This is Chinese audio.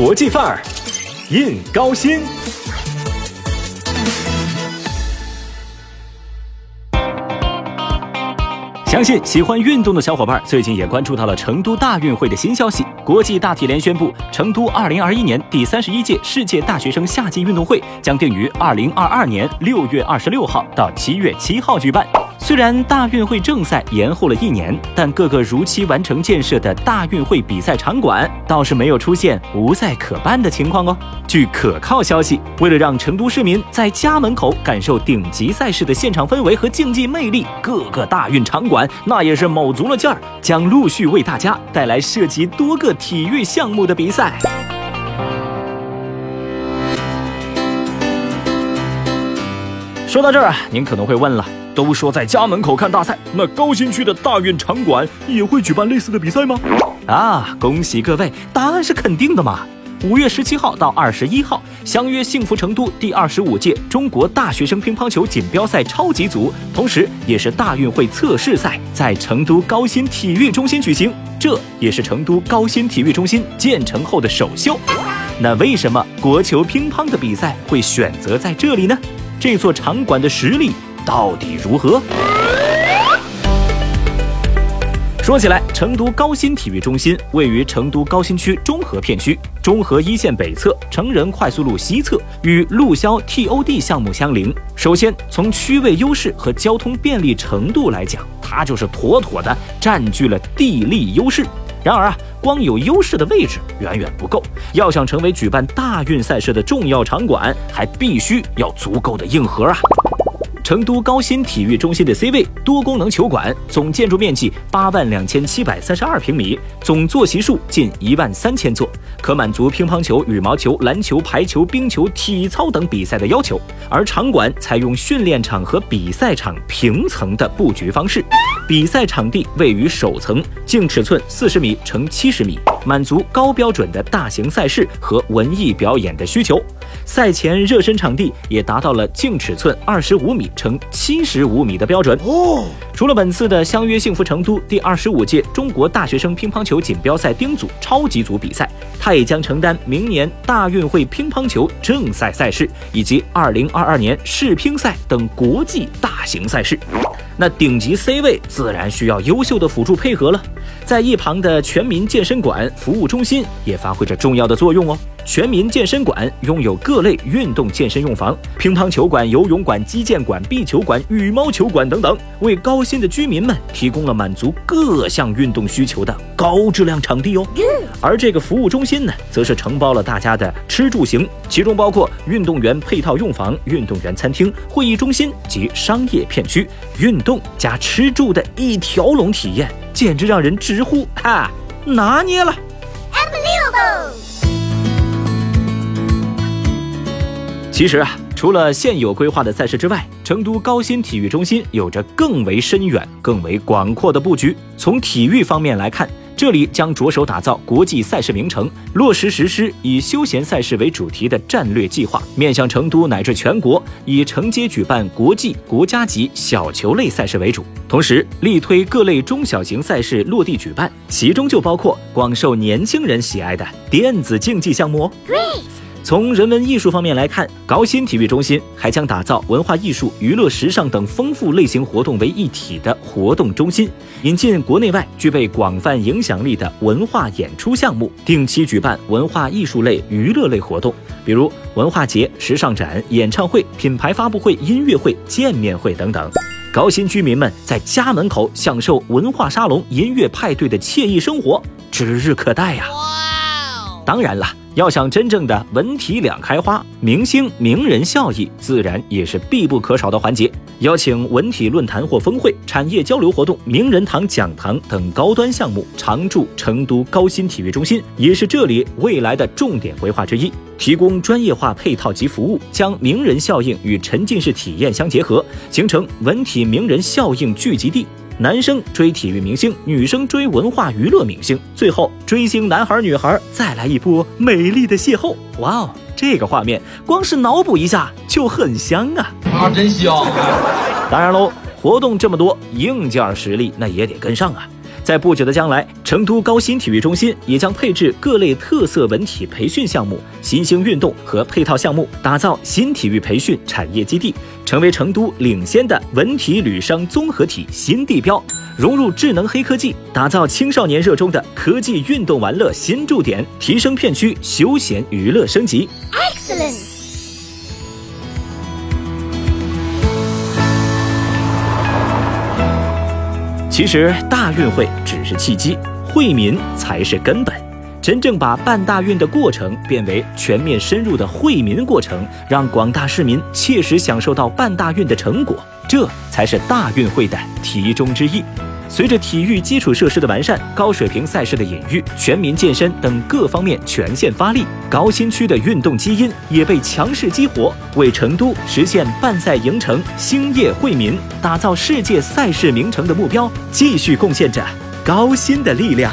国际范儿，印高新。相信喜欢运动的小伙伴最近也关注到了成都大运会的新消息。国际大体联宣布，成都2021年第三十一届世界大学生夏季运动会将定于2022年6月26号到7月7号举办。虽然大运会正赛延后了一年，但各个如期完成建设的大运会比赛场馆倒是没有出现无赛可办的情况哦。据可靠消息，为了让成都市民在家门口感受顶级赛事的现场氛围和竞技魅力，各个大运场馆那也是卯足了劲儿，将陆续为大家带来涉及多个体育项目的比赛。说到这儿啊，您可能会问了。都说在家门口看大赛，那高新区的大运场馆也会举办类似的比赛吗？啊，恭喜各位，答案是肯定的嘛！五月十七号到二十一号，相约幸福成都第二十五届中国大学生乒乓球锦标赛超级组，同时也是大运会测试赛，在成都高新体育中心举行，这也是成都高新体育中心建成后的首秀。那为什么国球乒乓的比赛会选择在这里呢？这座场馆的实力。到底如何？说起来，成都高新体育中心位于成都高新区中和片区，中和一线北侧，成人快速路西侧，与陆骁 TOD 项目相邻。首先，从区位优势和交通便利程度来讲，它就是妥妥的占据了地利优势。然而啊，光有优势的位置远远不够，要想成为举办大运赛事的重要场馆，还必须要足够的硬核啊。成都高新体育中心的 C 位多功能球馆，总建筑面积八万两千七百三十二平米，总坐席数近一万三千座，可满足乒乓球、羽毛球、篮球、排球、冰球、体操等比赛的要求。而场馆采用训练场和比赛场平层的布局方式，比赛场地位于首层，净尺寸四十米乘七十米，满足高标准的大型赛事和文艺表演的需求。赛前热身场地也达到了净尺寸二十五米乘七十五米的标准哦。除了本次的相约幸福成都第二十五届中国大学生乒乓球锦标赛丁组超级组比赛，它也将承担明年大运会乒乓球正赛赛事以及二零二二年世乒赛等国际大型赛事。那顶级 C 位自然需要优秀的辅助配合了，在一旁的全民健身馆服务中心也发挥着重要的作用哦。全民健身馆拥有各类运动健身用房，乒乓球馆、游泳馆、击剑馆、壁球馆、羽毛球馆等等，为高新的居民们提供了满足各项运动需求的高质量场地哦。而这个服务中心呢，则是承包了大家的吃住行，其中包括运动员配套用房、运动员餐厅、会议中心及商业片区，运动加吃住的一条龙体验，简直让人直呼哈拿捏了。其实啊，除了现有规划的赛事之外，成都高新体育中心有着更为深远、更为广阔的布局。从体育方面来看，这里将着手打造国际赛事名城，落实实施以休闲赛事为主题的战略计划，面向成都乃至全国，以承接举办国际、国家级小球类赛事为主，同时力推各类中小型赛事落地举办，其中就包括广受年轻人喜爱的电子竞技项目哦。从人文艺术方面来看，高新体育中心还将打造文化艺术、娱乐、时尚等丰富类型活动为一体的活动中心，引进国内外具备广泛影响力的文化演出项目，定期举办文化艺术类、娱乐类活动，比如文化节、时尚展、演唱会、品牌发布会、音乐会、见面会等等。高新居民们在家门口享受文化沙龙、音乐派对的惬意生活，指日可待呀！哇，当然了。要想真正的文体两开花，明星名人效益自然也是必不可少的环节。邀请文体论坛或峰会、产业交流活动、名人堂讲堂等高端项目常驻成都高新体育中心，也是这里未来的重点规划之一。提供专业化配套及服务，将名人效应与沉浸式体验相结合，形成文体名人效应聚集地。男生追体育明星，女生追文化娱乐明星，最后追星男孩女孩再来一波美丽的邂逅。哇哦，这个画面光是脑补一下就很香啊！啊，真香！当然喽，活动这么多，硬件实力那也得跟上啊。在不久的将来，成都高新体育中心也将配置各类特色文体培训项目、新兴运动和配套项目，打造新体育培训产业基地，成为成都领先的文体旅商综合体新地标。融入智能黑科技，打造青少年热衷的科技运动玩乐新驻点，提升片区休闲娱乐升级。Excellent。其实大运会只是契机，惠民才是根本。真正把办大运的过程变为全面深入的惠民过程，让广大市民切实享受到办大运的成果，这才是大运会的题中之意。随着体育基础设施的完善、高水平赛事的引育、全民健身等各方面全线发力，高新区的运动基因也被强势激活，为成都实现办赛赢城、兴业惠民、打造世界赛事名城的目标，继续贡献着高新的力量。